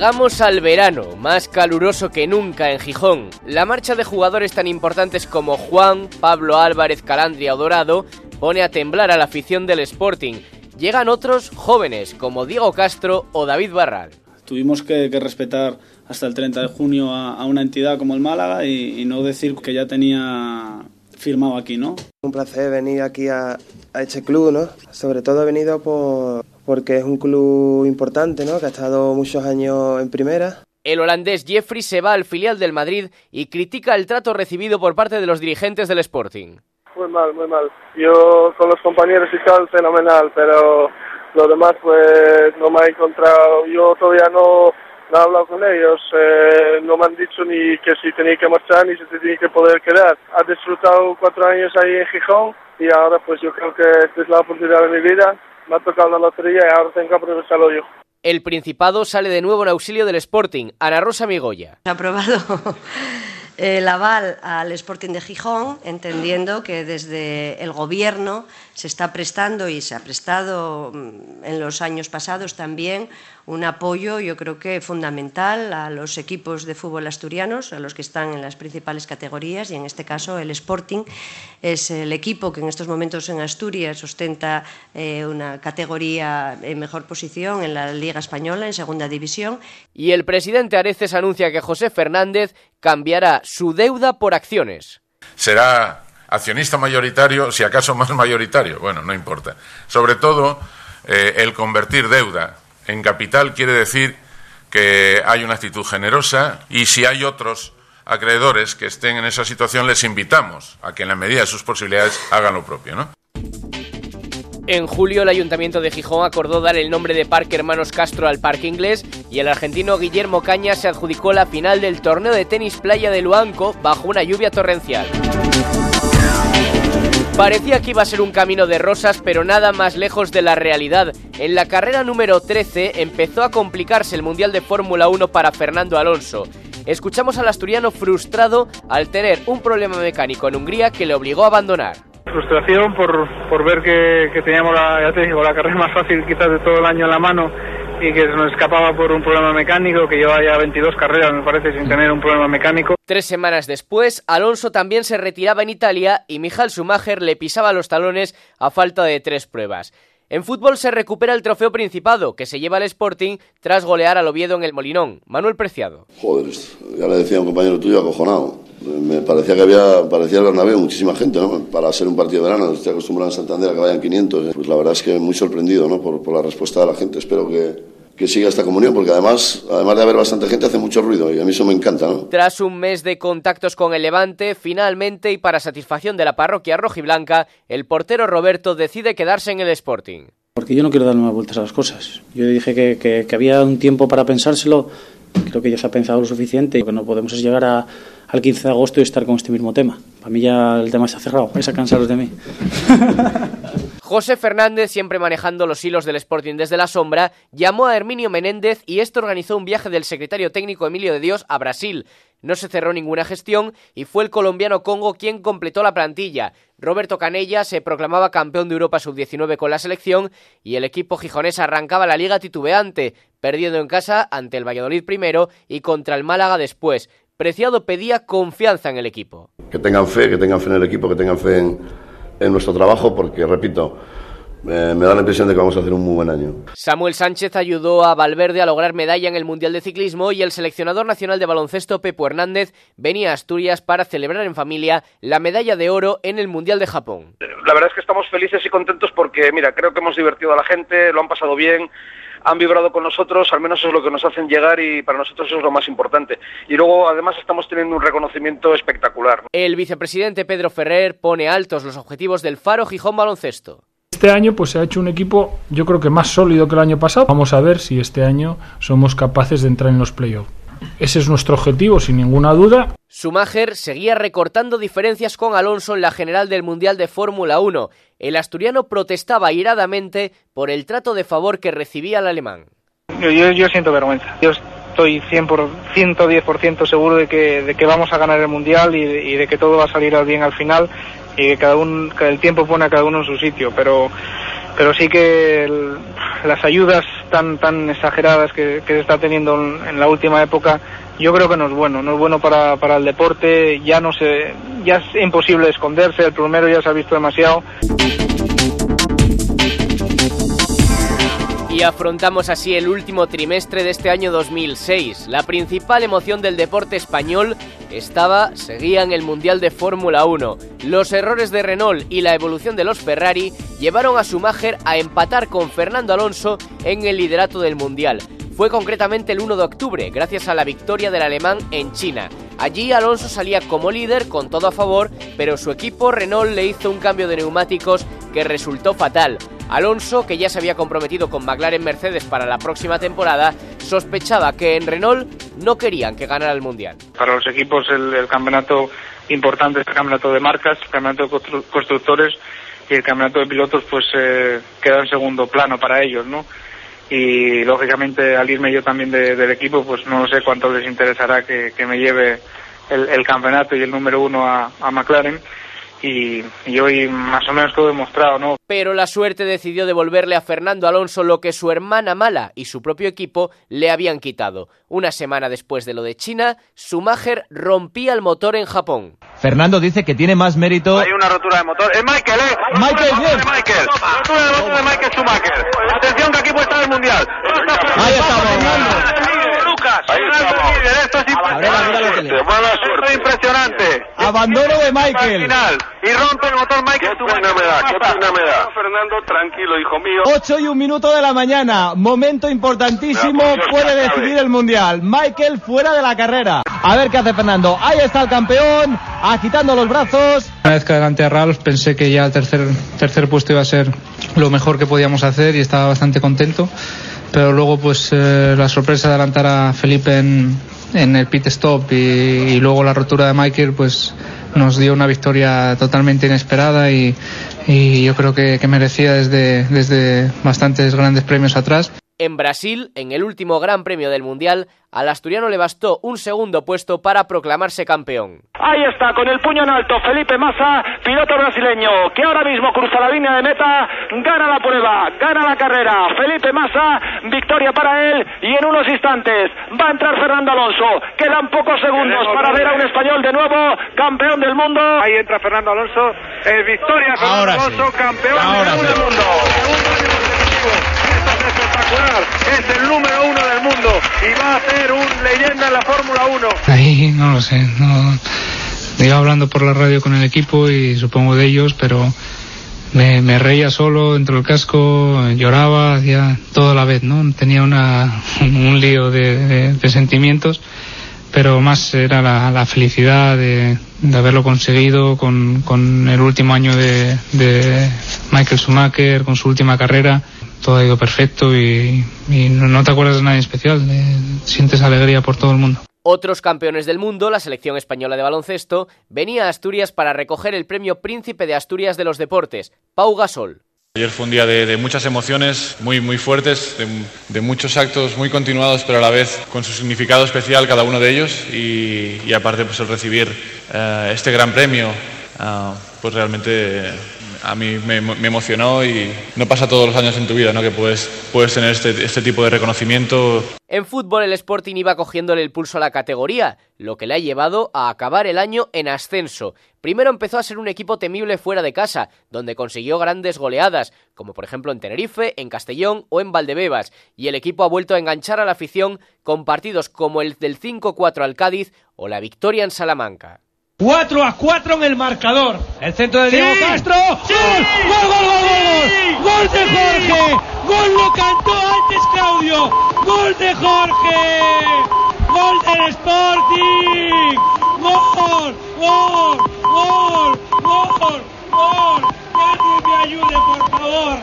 Llegamos al verano, más caluroso que nunca en Gijón. La marcha de jugadores tan importantes como Juan, Pablo Álvarez, Calandria o Dorado pone a temblar a la afición del Sporting. Llegan otros jóvenes como Diego Castro o David Barral. Tuvimos que, respetar hasta el 30 de junio a, una entidad como el Málaga y, no decir que ya tenía firmado aquí, ¿no? Un placer venir aquí a, a este club, ¿no? Sobre todo he venido por, porque es un club importante, ¿no? Que ha estado muchos años en primera. El holandés Jeffrey se va al filial del Madrid y critica el trato recibido por parte de los dirigentes del Sporting. Muy mal, muy mal. Yo con los compañeros y tal, fenomenal, pero lo demás pues no me ha encontrado. Yo todavía no, he hablado con ellos, eh, no me han dicho ni que si tenía que marchar ni si tenía que poder quedar. Ha disfrutado cuatro años ahí en Gijón y ahora pues yo creo que esta es la oportunidad de mi vida me ha tocado la lotería y ahora tengo que aprovecharlo yo. El Principado sale de nuevo en auxilio del Sporting. Ana Rosa Migoya. Aprobado el aval al Sporting de Gijón, entendiendo que desde el Gobierno se está prestando y se ha prestado mm, en los años pasados también un apoyo, yo creo que fundamental, a los equipos de fútbol asturianos, a los que están en las principales categorías, y en este caso el Sporting es el equipo que en estos momentos en Asturias ostenta eh, una categoría en mejor posición en la Liga Española, en Segunda División. Y el presidente Areces anuncia que José Fernández cambiará su deuda por acciones. Será accionista mayoritario, si acaso más mayoritario, bueno, no importa. Sobre todo, eh, el convertir deuda en capital quiere decir que hay una actitud generosa y si hay otros acreedores que estén en esa situación, les invitamos a que en la medida de sus posibilidades hagan lo propio, ¿no? En julio el Ayuntamiento de Gijón acordó dar el nombre de Parque Hermanos Castro al Parque Inglés y el argentino Guillermo Caña se adjudicó la final del torneo de tenis playa de Luanco bajo una lluvia torrencial. Parecía que iba a ser un camino de rosas, pero nada más lejos de la realidad. En la carrera número 13 empezó a complicarse el Mundial de Fórmula 1 para Fernando Alonso. Escuchamos al asturiano frustrado al tener un problema mecánico en Hungría que le obligó a abandonar. Frustración por, por ver que, teníamos la, la carrera más fácil quizás de todo el año en la mano y que nos escapaba por un problema mecánico, que lleva ya 22 carreras, me parece, sin tener un problema mecánico. Tres semanas después, Alonso también se retiraba en Italia y Michael Schumacher le pisaba los talones a falta de tres pruebas. En fútbol se recupera el trofeo Principado, que se lleva al Sporting tras golear al Oviedo en el Molinón. Manuel Preciado. Joder, ya le decía a un compañero tuyo acojonado. Me parecía que había, parecía el Bernabéu, muchísima gente, ¿no? Para ser un partido de verano, estoy acostumbrado en Santander a que vayan 500. Pues la verdad es que muy sorprendido, ¿no? Por, por la respuesta de la gente. Espero que, que siga esta comunión, porque además, además de haber bastante gente, hace mucho ruido y a mí eso me encanta. ¿no? Tras un mes de contactos con el Levante, finalmente y para satisfacción de la parroquia rojiblanca, el portero Roberto decide quedarse en el Sporting. Porque yo no quiero darle más vueltas a las cosas. Yo dije que, que, había un tiempo para pensárselo, creo que ya se ha pensado lo suficiente y que no podemos llegar a, al 15 de agosto y estar con este mismo tema. Para mí ya el tema se ha cerrado, vais a cansaros de mí. José Fernández, siempre manejando los hilos del Sporting desde la sombra, llamó a Herminio Menéndez y esto organizó un viaje del secretario técnico Emilio de Dios a Brasil. No se cerró ninguna gestión y fue el colombiano Congo quien completó la plantilla. Roberto Canella se proclamaba campeón de Europa sub-19 con la selección y el equipo gijonés arrancaba la liga titubeante, perdiendo en casa ante el Valladolid primero y contra el Málaga después. Preciado pedía confianza en el equipo. Que tengan fe, que tengan fe en el equipo, que tengan fe en en nuestro trabajo porque, repito, me da la impresión de que vamos a hacer un muy buen año. Samuel Sánchez ayudó a Valverde a lograr medalla en el Mundial de Ciclismo y el seleccionador nacional de baloncesto Pepo Hernández venía a Asturias para celebrar en familia la medalla de oro en el Mundial de Japón. La verdad es que estamos felices y contentos porque, mira, creo que hemos divertido a la gente, lo han pasado bien han vibrado con nosotros, al menos eso es lo que nos hacen llegar y para nosotros eso es lo más importante. Y luego además estamos teniendo un reconocimiento espectacular. El vicepresidente Pedro Ferrer pone altos los objetivos del Faro Gijón Baloncesto. Este año pues se ha hecho un equipo yo creo que más sólido que el año pasado. Vamos a ver si este año somos capaces de entrar en los playoffs. Ese es nuestro objetivo, sin ninguna duda. Schumacher seguía recortando diferencias con Alonso en la general del Mundial de Fórmula 1. El asturiano protestaba iradamente por el trato de favor que recibía el alemán. Yo, siento vergüenza. Yo estoy 100 por, 110% seguro de que, de que vamos a ganar el Mundial y de, que todo va a salir bien al final y que cada el tiempo pone a cada uno en su sitio. Pero pero sí que las ayudas tan tan exageradas que, se está teniendo en, la última época yo creo que no es bueno, no es bueno para, para el deporte, ya no se, ya es imposible esconderse, el primero ya se ha visto demasiado. Y afrontamos así el último trimestre de este año 2006. La principal emoción del deporte español estaba, seguía en el Mundial de Fórmula 1. Los errores de Renault y la evolución de los Ferrari llevaron a Schumacher a empatar con Fernando Alonso en el liderato del Mundial. Fue concretamente el 1 de octubre, gracias a la victoria del alemán en China. Allí Alonso salía como líder con todo a favor, pero su equipo Renault le hizo un cambio de neumáticos que resultó fatal. Alonso, que ya se había comprometido con McLaren Mercedes para la próxima temporada, sospechaba que en Renault no querían que ganara el Mundial. Para los equipos el, campeonato importante es el campeonato de marcas, el campeonato de constructores y el campeonato de pilotos pues eh, queda en segundo plano para ellos, ¿no? Y lógicamente al irme yo también del equipo pues no sé cuánto les interesará que, me lleve el, campeonato y el número uno a McLaren y, hoy más o menos todo demostrado, ¿no? Pero la suerte decidió devolverle a Fernando Alonso lo que su hermana mala y su propio equipo le habían quitado. Una semana después de lo de China, Schumacher rompía el motor en Japón. Fernando dice que tiene más mérito. Hay una rotura de motor. Es Michael, ¿eh? Michael, bien. Michael. Rotura de motor de Michael Schumacher. Atención que aquí puede estar el mundial. Ahí estamos. Ahí Esto es impresionante. Abandono de Michael. Final. Y rompe el motor Michael. Qué pena me da, qué pena me da. Fernando, tranquilo, hijo mío. 8 y un minuto de la mañana. Momento importantísimo. Puede decidir el mundial. Michael fuera de la carrera. A ver qué hace Fernando. Ahí está el campeón. Agitando los brazos. Una vez que adelanté a Ralph pensé que ya el tercer, tercer puesto iba a ser lo mejor que podíamos hacer y estaba bastante contento pero luego pues eh, la sorpresa de adelantar a Felipe en, en el pit stop y, luego la rotura de Michael pues nos dio una victoria totalmente inesperada y, y yo creo que, que merecía desde, desde bastantes grandes premios atrás. En Brasil, en el último Gran Premio del Mundial, al asturiano le bastó un segundo puesto para proclamarse campeón. Ahí está, con el puño en alto, Felipe Massa, piloto brasileño, que ahora mismo cruza la línea de meta, gana la prueba, gana la carrera. Felipe Massa, victoria para él y en unos instantes va a entrar Fernando Alonso. Quedan pocos segundos para ver a un español de nuevo campeón del mundo. Ahí entra Fernando Alonso, eh, victoria Fernando Alonso, campeón del mundo espectacular. Es el número uno del mundo y va a ser un leyenda en la Fórmula 1. Ahí no lo sé. No... Iba hablando por la radio con el equipo y supongo de ellos, pero me, reía solo dentro del casco, lloraba, hacía todo a la vez, ¿no? Tenía una, un lío de, sentimientos, pero más era la, felicidad de, haberlo conseguido con, con el último año de, de Michael Schumacher, con su última carrera todo ha ido perfecto y, no, te acuerdas de nada especial, sientes alegría por todo el mundo. Otros campeones del mundo, la selección española de baloncesto, venía a Asturias para recoger el premio Príncipe de Asturias de los Deportes, Pau Gasol. Ayer fue un día de, muchas emociones muy, muy fuertes, de, muchos actos muy continuados, pero a la vez con su significado especial cada uno de ellos y, aparte pues el recibir eh, este gran premio, eh, pues realmente a mí me, emocionó y no pasa todos los años en tu vida, ¿no? Que puedes, puedes tener este, este, tipo de reconocimiento. En fútbol el Sporting iba cogiéndole el pulso a la categoría, lo que le ha llevado a acabar el año en ascenso. Primero empezó a ser un equipo temible fuera de casa, donde consiguió grandes goleadas, como por ejemplo en Tenerife, en Castellón o en Valdebebas, y el equipo ha vuelto a enganchar a la afición con partidos como el del 5-4 al Cádiz o la victoria en Salamanca. 4 a 4 en el marcador. El centro de Diego Castro. ¡Sí! ¡Gol, gol, gol, gol! ¡Gol de Jorge! ¡Gol lo cantó antes Claudio! ¡Gol de Jorge! ¡Gol del Sporting! ¡Gol! ¡Gol! ¡Gol! ¡Gol! ¡Gol! ¡Que alguien me ayude, por favor!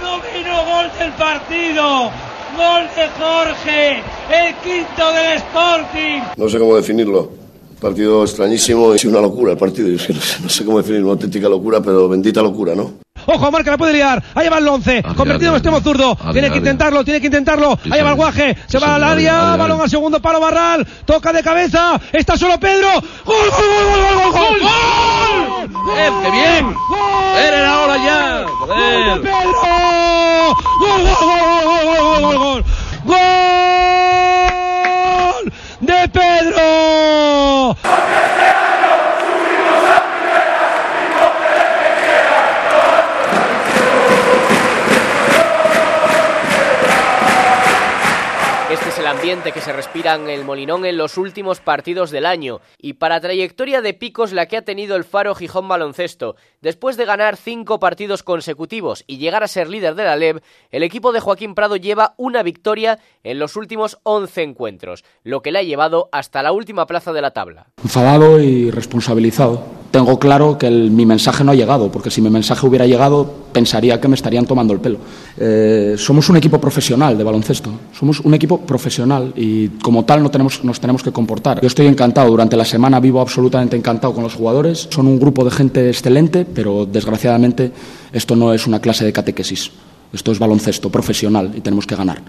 ¡No vino gol del partido! ¡Gol de Jorge! ¡El quinto del Sporting! No sé cómo definirlo Partido extrañísimo y una locura el partido. Yo no, sé, cómo definir, una auténtica locura, pero bendita locura, ¿no? Ojo, Marca la puede liar. Ahí va el 11. Convertido en extremo zurdo. tiene que intentarlo, tiene que intentarlo. Ahí va el guaje. Se va al área. Balón al segundo palo Barral. Toca de cabeza. Está solo Pedro. ¡Gol, gol, gol, gol, gol, gol! ¡Gol! ¡Qué bien! ¡Era la hora ya! ¡Gol! ¡Gol, gol, gol, gol, gol, gol, gol, gol! ¡Gol! ¡De Pedro! Que se respira en el Molinón en los últimos partidos del año. Y para trayectoria de picos la que ha tenido el Faro Gijón Baloncesto. Después de ganar cinco partidos consecutivos y llegar a ser líder de la LEB, el equipo de Joaquín Prado lleva una victoria en los últimos 11 encuentros, lo que le ha llevado hasta la última plaza de la tabla. Enfadado y responsabilizado. Tengo claro que mi mensaje no ha llegado, porque si mi mensaje hubiera llegado, pensaría que me estarían tomando el pelo. Eh, somos un equipo profesional de baloncesto, somos un equipo profesional y como tal no tenemos, nos tenemos que comportar. Yo estoy encantado, durante la semana vivo absolutamente encantado con los jugadores, son un grupo de gente excelente, pero desgraciadamente esto no es una clase de catequesis, esto es baloncesto profesional y tenemos que ganar,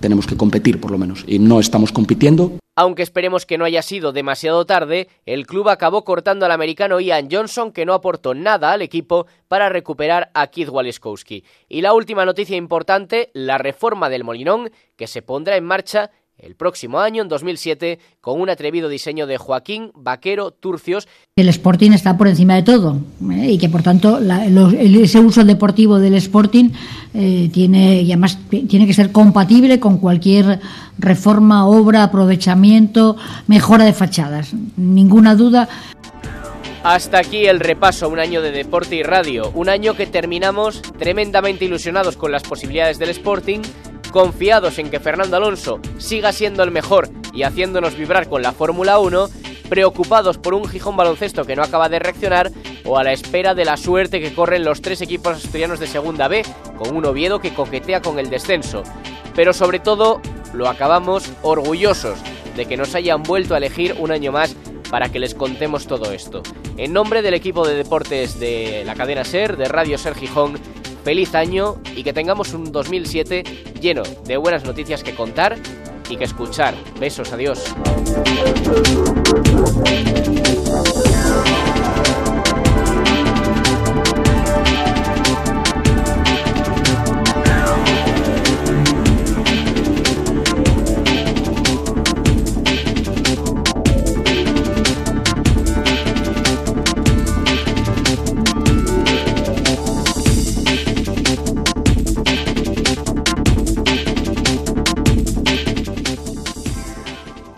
tenemos que competir por lo menos. Y no estamos compitiendo. Aunque esperemos que no haya sido demasiado tarde, el club acabó cortando al americano Ian Johnson, que no aportó nada al equipo para recuperar a Keith Waliskowski. Y la última noticia importante, la reforma del Molinón, que se pondrá en marcha el próximo año, en 2007, con un atrevido diseño de Joaquín Vaquero Turcios. El Sporting está por encima de todo ¿eh? y que por tanto la- los- el- ese uso deportivo del Sporting eh, tiene y además tiene que ser compatible con cualquier reforma, obra, aprovechamiento, mejora de fachadas. Ninguna duda. Hasta aquí el repaso, un año de deporte y radio, un año que terminamos tremendamente ilusionados con las posibilidades del Sporting, confiados en que Fernando Alonso siga siendo el mejor y haciéndonos vibrar con la Fórmula 1, preocupados por un Gijón baloncesto que no acaba de reaccionar o a la espera de la suerte que corren los tres equipos asturianos de Segunda B, con un Oviedo que coquetea con el descenso. Pero sobre todo, lo acabamos orgullosos de que nos hayan vuelto a elegir un año más para que les contemos todo esto. En nombre del equipo de deportes de la cadena SER, de Radio Ser Gijón, feliz año y que tengamos un 2007 lleno de buenas noticias que contar y que escuchar. Besos, adiós.